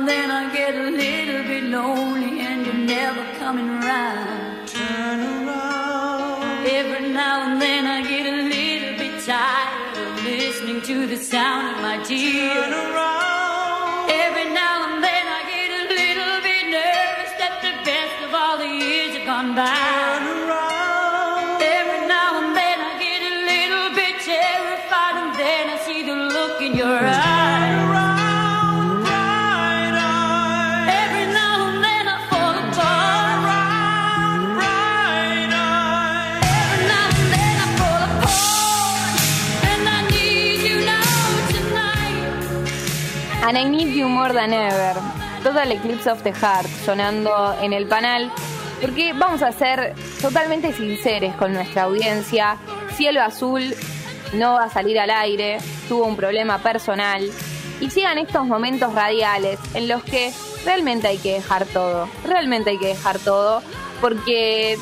and then I get a little bit lonely and you're never coming around. And I Need You More Than Ever. Total Eclipse of the Heart sonando en el panel. Porque vamos a ser totalmente sinceros con nuestra audiencia. Cielo Azul no va a salir al aire, tuvo un problema personal. Y sigan estos momentos radiales en los que realmente hay que dejar todo. Realmente hay que dejar todo. Porque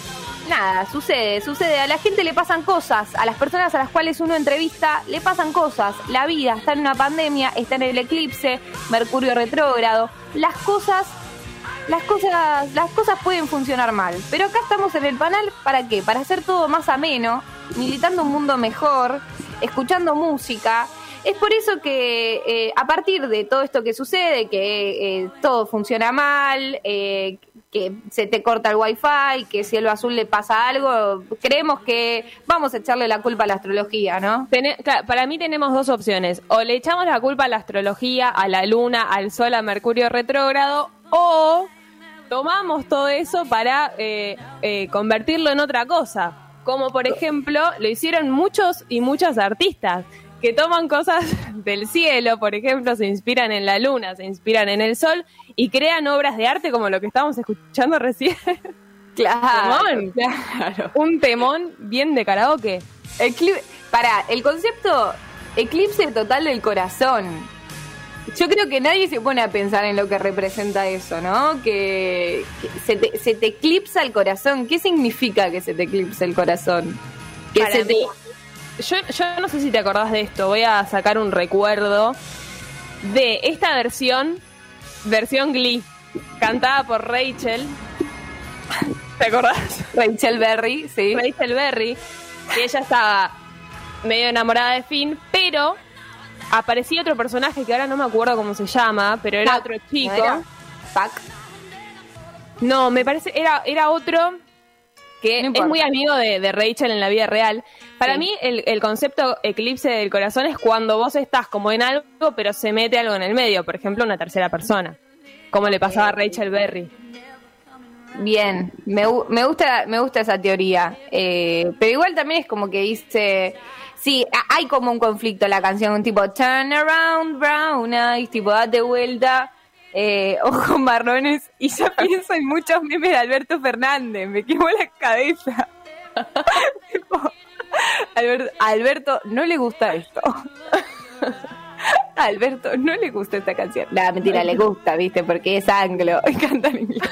nada, sucede, sucede. A la gente le pasan cosas, a las personas a las cuales uno entrevista le pasan cosas. La vida está en una pandemia, está en el eclipse, Mercurio retrógrado. Las cosas, las cosas, las cosas pueden funcionar mal. Pero acá estamos en el panel para qué? Para hacer todo más ameno, militando un mundo mejor, escuchando música. Es por eso que eh, a partir de todo esto que sucede, que eh, todo funciona mal, eh, que se te corta el wifi, que cielo azul le pasa algo, creemos que vamos a echarle la culpa a la astrología, ¿no? Para mí tenemos dos opciones. O le echamos la culpa a la astrología, a la luna, al sol, a Mercurio retrógrado, o tomamos todo eso para eh, eh, convertirlo en otra cosa. Como por ejemplo, lo hicieron muchos y muchas artistas que toman cosas del cielo, por ejemplo, se inspiran en la luna, se inspiran en el sol y crean obras de arte como lo que estábamos escuchando recién. Claro, Temón. claro. Un temón bien de karaoke. Para, el concepto eclipse total del corazón. Yo creo que nadie se pone a pensar en lo que representa eso, ¿no? Que, que se, te, se te eclipsa el corazón. ¿Qué significa que se te eclipse el corazón? Que Para se te- mí, yo, yo no sé si te acordás de esto, voy a sacar un recuerdo de esta versión, versión Glee, cantada por Rachel. ¿Te acordás? Rachel Berry, sí. Rachel Berry, que ella estaba medio enamorada de Finn, pero aparecía otro personaje que ahora no me acuerdo cómo se llama, pero era Pac, otro ¿no chico. era? Pac. No, me parece, era, era otro que No es muy amigo de, de Rachel en la vida real. Para Sí. mí, el, el concepto eclipse del corazón es cuando vos estás como en algo, pero se mete algo en el medio, por ejemplo, una tercera persona. Como le pasaba a Rachel Berry. Bien, me, me gusta me gusta esa teoría, Eh, pero igual también es como que dice, sí, hay como un conflicto en la canción, un tipo turn around brown eyes, tipo date vuelta, eh, ojos marrones, y ya pienso en muchos memes de Alberto Fernández, me quemó la cabeza. Alberto, Alberto no le gusta esto. Alberto no le gusta esta canción. La mentira, le gusta, ¿viste? Porque es anglo y canta en inglés.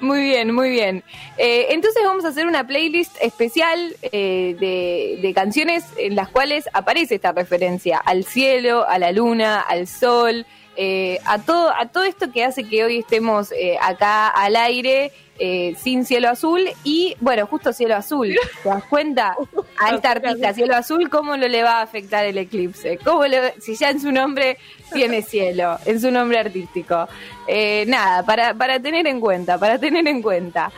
Muy bien, muy bien. Eh, entonces vamos a hacer una playlist especial eh, de, de canciones en las cuales aparece esta referencia al cielo, a la luna, al sol, eh, a todo, a todo esto que hace que hoy estemos eh, acá al aire. eh, sin cielo azul y bueno, justo cielo azul, ¿te das cuenta? A esta artista, cielo azul, ¿cómo no le va a afectar el eclipse? ¿Cómo le- si ya en su nombre tiene cielo, en su nombre artístico? Eh, nada, para, para tener en cuenta, para tener en cuenta.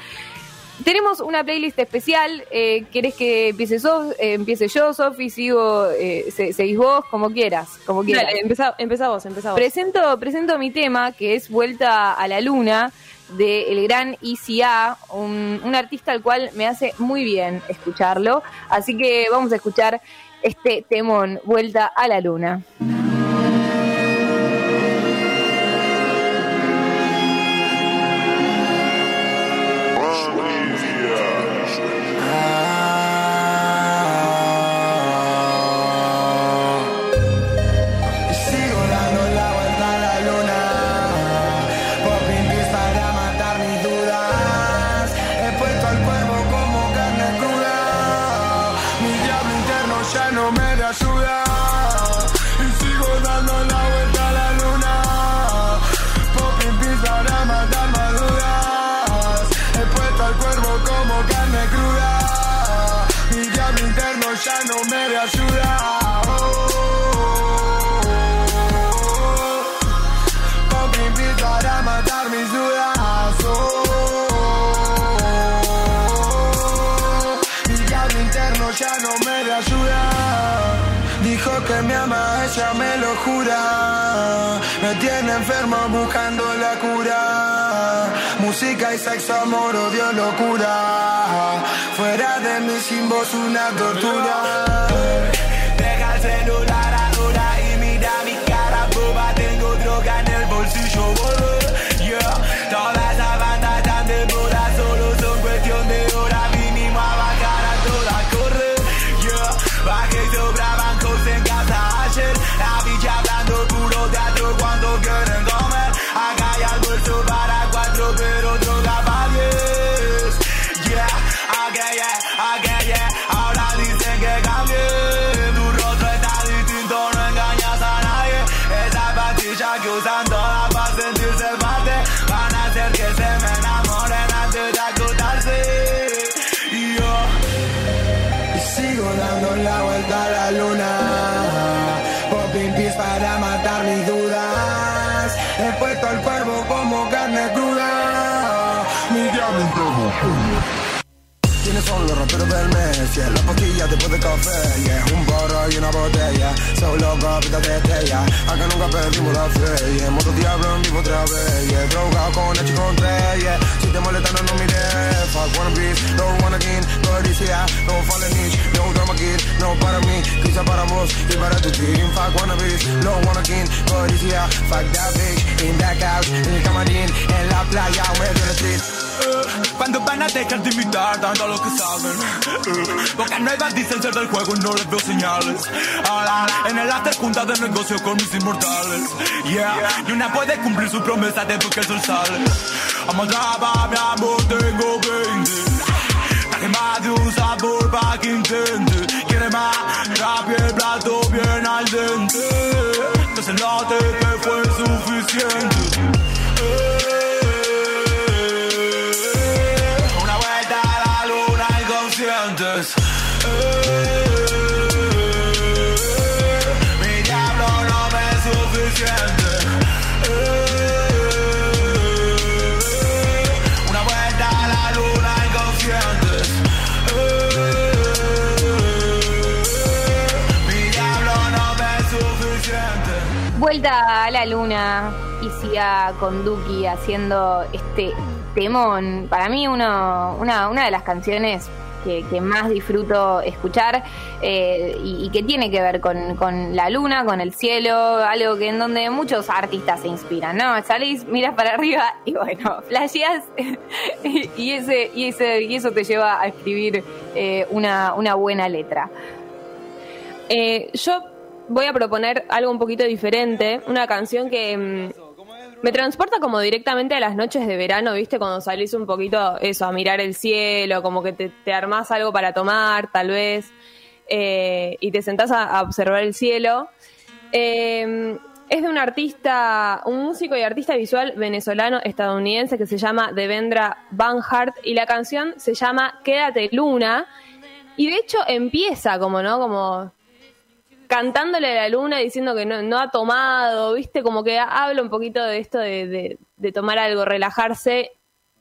Tenemos una playlist especial. Eh, ¿Querés que empiece, so- eh, empiece yo, Sofi? Sigo, eh, se- seguís vos, como quieras, como quieras. Dale, empezá, empezá vos, empezá vos. Presento, presento mi tema, que es Vuelta a la Luna, de el gran ICA, un, un artista al cual me hace muy bien escucharlo. Así que vamos a escuchar este temón, Vuelta a la Luna. Ayuda. Oh, Con para matar mis dudas. Oh, mi diablo interno ya no me ayuda. Dijo que me ama, ella me lo jura. Me tiene enfermo buscando la cura. Música y sexo, amor, odio, locura. Fuera de mí sin voz una tortura. ¿Quiénes son los raperos del mes? Yeah, la pastilla después de café, yeah. Un porro y una botella, solo copitas de estrella. Acá nunca perdimos la fe, yeah. Moto diablo en vivo otra vez, yeah. Drogado con H con tres, yeah. Si te molesta no, no mires. Fuck one piece, no one again, no odisea, no fallen niche, no drama kid, no para mí, quizá para vos y para tu team. Fuck one piece, no one again, no odisea, fuck that bitch, in that couch, en el camarín, en la playa, medio del street. Cuando van a dejar de imitar tanto lo que saben. Bocas nuevas dicen ser del juego y no les veo señales. Ahora en el after junta de negocio con mis inmortales. Yeah, y una puede cumplir su promesa desde que el sol sale. Amalgama, mi amor, tengo 20 Vuelta a la luna y siga con Duki haciendo este temón. Para mí uno, una, una de las canciones que, más disfruto escuchar eh, y, que tiene que ver con, con la luna, con el cielo, algo que en donde muchos artistas se inspiran, ¿no? Salís, miras para arriba y bueno, ese, y, ese, y eso te lleva a escribir eh, una, una buena letra. Eh, yo voy a proponer algo un poquito diferente, una canción que mm, me transporta como directamente a las noches de verano, ¿viste? Cuando salís un poquito, eso, a mirar el cielo, como que te, te armás algo para tomar, tal vez, eh, y te sentás a, observar el cielo. Eh, es de un artista, un músico y artista visual venezolano estadounidense que se llama Devendra Banhart y la canción se llama Quédate Luna. Y de hecho empieza como, ¿no? Como cantándole a la luna diciendo que no, no ha tomado, ¿viste? Como que habla un poquito de esto de, de- de tomar algo, relajarse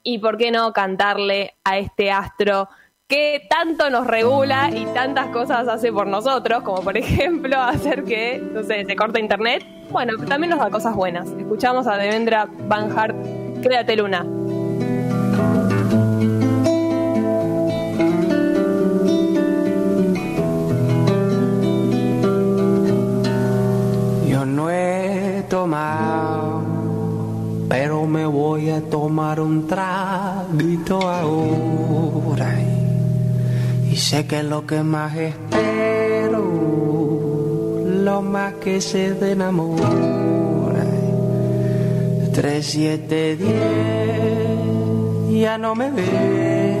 y por qué no cantarle a este astro que tanto nos regula y tantas cosas hace por nosotros, como por ejemplo hacer que, no se corte internet. Bueno, también nos da cosas buenas. Escuchamos a Devendra Banhart, Créate Luna. No he tomado, pero me voy a tomar un traguito ahora. Y sé que lo que más espero, lo más que se de enamora. Tres, siete, diez, ya no me ves,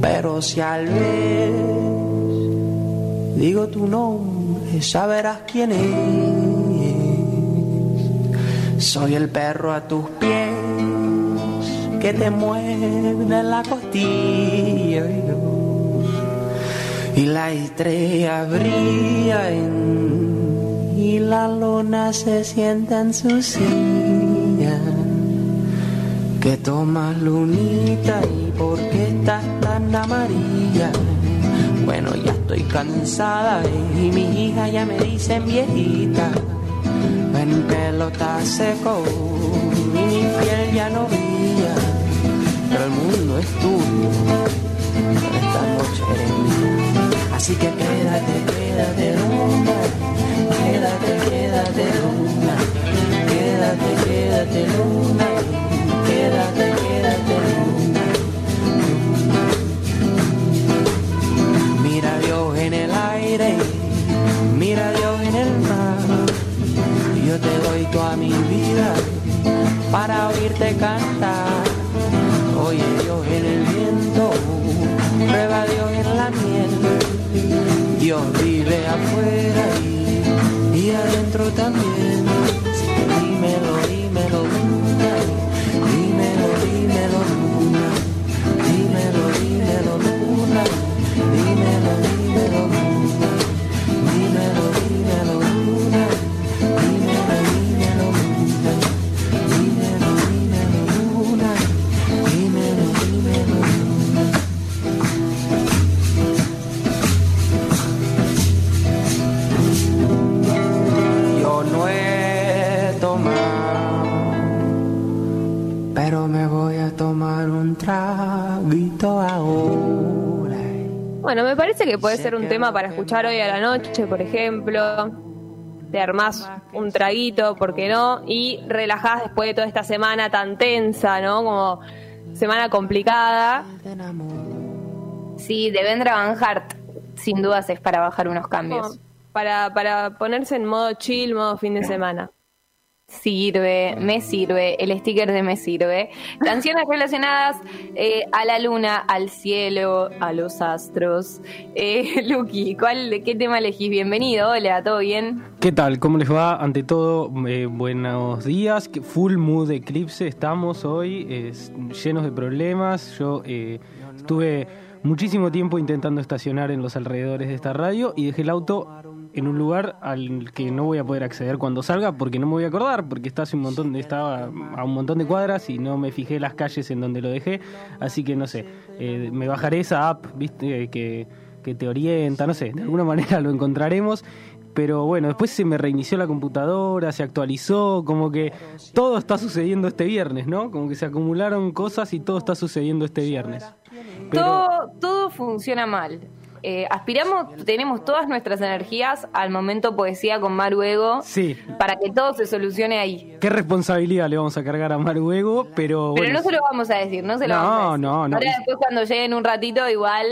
pero si al vez digo tu nombre, saberás quién es. Soy el perro a tus pies que te muerde la costilla. y la estrella brilla y la luna se sienta en su silla. Que tomas lunita y por cansada y mi hija ya me dicen viejita. Mi pelo está seco y mi piel ya no brilla. Pero el mundo es tuyo, esta noche eres mía. Así que quédate, quédate luna, quédate, quédate luna, quédate, quédate luna, toda mi vida para oírte cantar. Oye Dios en el viento, prueba a Dios en la miel. Dios vive afuera y, y adentro también. Bueno, me parece que puede ser un tema para escuchar hoy a la noche, por ejemplo. Te armás un traguito, ¿por qué no? Y relajás después de toda esta semana tan tensa, ¿no? Como semana complicada. Sí, de Vendra Van Hart, sin dudas es para bajar unos cambios. Para, para ponerse en modo chill, modo fin de semana. Sirve, me sirve, el sticker de me sirve. Canciones relacionadas eh, a la luna, al cielo, a los astros. Eh, Lucky, ¿cuál, ¿qué tema elegís? Bienvenido, hola, ¿todo bien? ¿Qué tal? ¿Cómo les va? Ante todo, eh, buenos días. Full mood eclipse estamos hoy, es- llenos de problemas. Yo eh, estuve muchísimo tiempo intentando estacionar en los alrededores de esta radio y dejé el auto en un lugar al que no voy a poder acceder cuando salga porque no me voy a acordar porque está un montón de, estaba a un montón de cuadras y no me fijé las calles en donde lo dejé así que no sé eh, me bajaré esa app viste que, que te orienta no sé de alguna manera lo encontraremos pero bueno, después se me reinició la computadora, se actualizó, como que todo está sucediendo este viernes, ¿no? Como que se acumularon cosas y todo está sucediendo este viernes. Todo, todo funciona mal. Eh, aspiramos, tenemos todas nuestras energías al momento poesía con Maruego Sí, para que todo se solucione ahí. qué responsabilidad le vamos a cargar a Maruego, pero Pero bueno, no se lo vamos a decir, no se lo No, vamos a decir. no, no. Ahora después cuando lleguen un ratito igual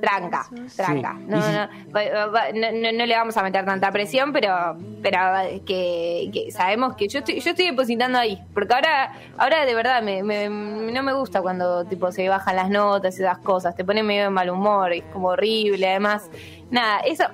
tranca, tranca. Sí. No, Y no, no, no- no le vamos a meter tanta presión, pero pero que, que sabemos que yo estoy, yo estoy depositando ahí, porque ahora ahora de verdad me, me- no me gusta cuando tipo se bajan las notas y esas cosas, te pone medio de mal humor, es como horrible, además Nada, eso,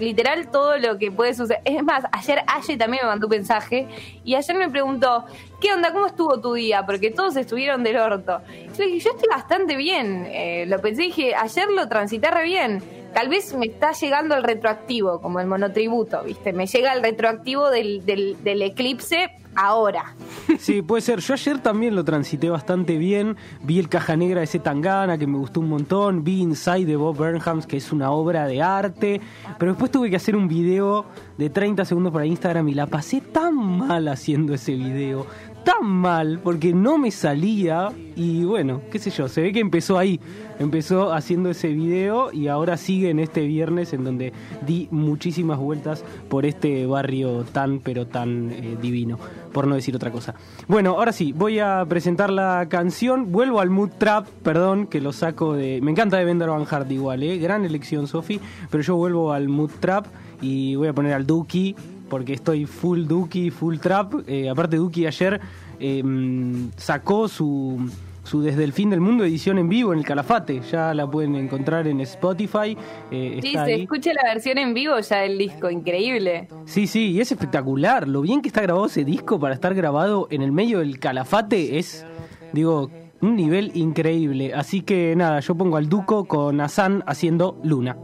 literal todo lo que puede suceder. Es más, ayer Aye también me mandó un mensaje y ayer me preguntó, ¿qué onda? ¿Cómo estuvo tu día? Porque todos estuvieron del orto. Yo dije, yo estoy bastante bien. Eh, lo pensé y dije, ayer lo transité re bien. Tal vez me está llegando el retroactivo, como el monotributo, ¿viste? Me llega el retroactivo del, del, eclipse ahora. Sí, puede ser. Yo ayer también lo transité bastante bien. Vi el Caja Negra de ese Tangana, que me gustó un montón. Vi Inside de Bob Burnham, que es una obra de arte. Pero después tuve que hacer un video de 30 segundos para Instagram y la pasé tan mal haciendo ese video. Tan mal, porque no me salía. Y bueno, qué sé yo, se ve que empezó ahí. Empezó haciendo ese video y ahora sigue en este viernes en donde di muchísimas vueltas por este barrio tan, pero tan eh, divino, por no decir otra cosa. Bueno, ahora sí, voy a presentar la canción. Vuelvo al mood trap, perdón, que lo saco de. Me encanta de Bender Van Hart igual, ¿eh? Gran elección, Sofi. Pero yo vuelvo al mood trap y voy a poner al Duki, porque estoy full Duki, full trap. Eh, aparte, Duki ayer eh, mm, sacó su su Desde el Fin del Mundo edición en vivo en el Calafate. Ya la pueden encontrar en Spotify. eh, Sí, está se ahí. escucha la versión en vivo ya del disco, increíble. Sí, sí, y es espectacular. Lo bien que está grabado ese disco para estar grabado en el medio del Calafate es, digo, un nivel increíble. Así que nada, yo pongo al Duco con Asan haciendo Luna.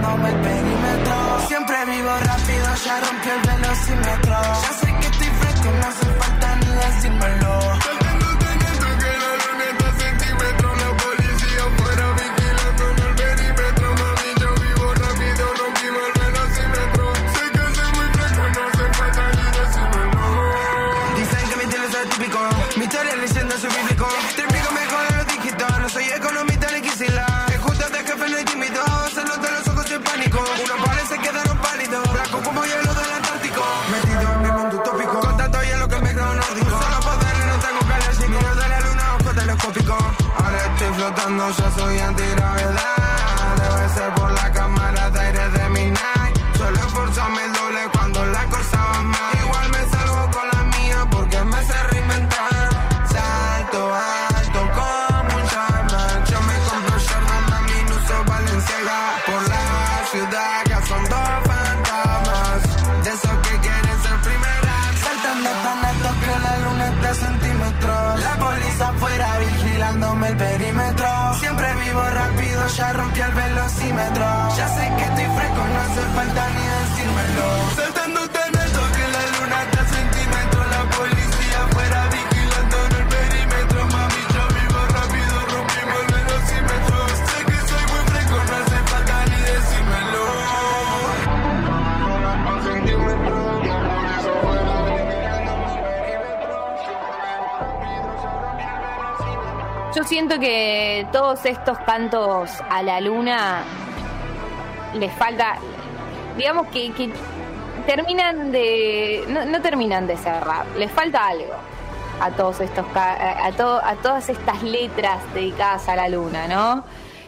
El perímetro. Siempre vivo rápido, ya rompí el velocímetro. Ya sé que estoy fresco, no hace falta ni decírmelo. Flotando, ya soy antigravedad. Debe ser por la falta ni decírmelo. Saltando tan alto que la luna está centímetros. La policía afuera vigilando en el perímetro. Mami, yo vivo rápido, rompimos el. Sé que soy muy fresco, no hace falta ni decírmelo. Yo siento que todos estos cantos a la luna les falta, digamos que, que terminan de, no, no terminan de cerrar, les falta algo a todos estos, a, to- a todas estas letras dedicadas a la luna, ¿no?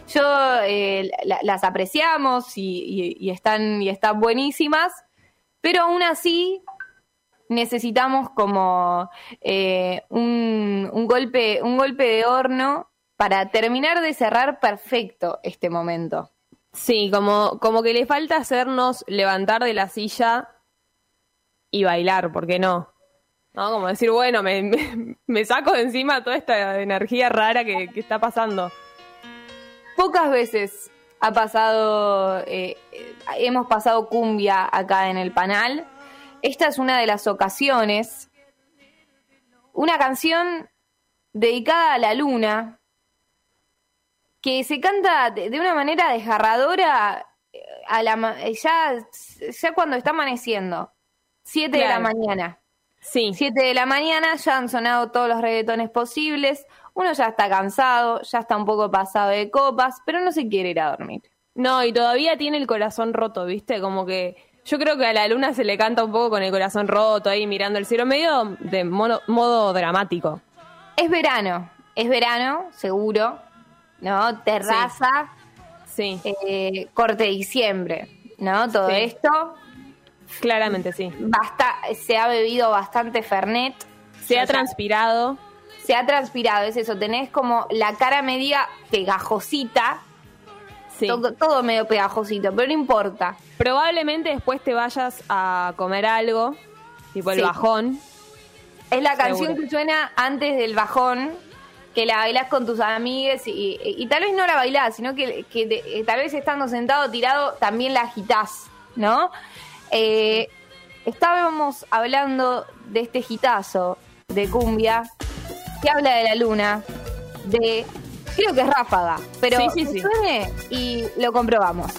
Yo eh, la- las apreciamos y están y están buenísimas, pero aún así necesitamos como eh, un, un golpe un golpe de horno para terminar de cerrar perfecto este momento. Sí, como, como que le falta hacernos levantar de la silla y bailar, ¿por qué no? ¿No? Como decir, bueno, me, me, saco de encima toda esta energía rara que, que está pasando. Pocas veces ha pasado, eh, hemos pasado cumbia acá en el panel. Esta es una de las ocasiones. Una canción dedicada a la luna, que se canta de, de una manera desgarradora eh, a la, eh, ya, ya cuando está amaneciendo. Siete de la mañana. Sí, 7 de la mañana, ya han sonado todos los reggaetones posibles. Uno ya está cansado, ya está un poco pasado de copas, pero no se quiere ir a dormir. no, y todavía tiene el corazón roto, ¿viste? Como que yo creo que a la luna se le canta un poco con el corazón roto ahí mirando el cielo, medio de modo dramático. Es verano, es verano, seguro, ¿no? Terraza, Sí, eh, corte de diciembre, ¿no? Todo Sí. esto. claramente sí. Basta, se ha bebido bastante Fernet. Se ha sea, transpirado. se ha transpirado, es eso, tenés como la cara media pegajosita, Sí. todo, todo medio pegajosito, pero no importa. Probablemente después te vayas a comer algo, tipo el Sí. bajón. Es la canción que suena antes del bajón, que la bailás con tus amigues y, y- y tal vez no la bailás, sino que, que te- eh, tal vez estando sentado, tirado, también la agitás, ¿no? Eh, estábamos hablando de este gitazo de cumbia que habla de la luna, de creo que es ráfaga, pero Sí, sí, que sí. suene y lo comprobamos.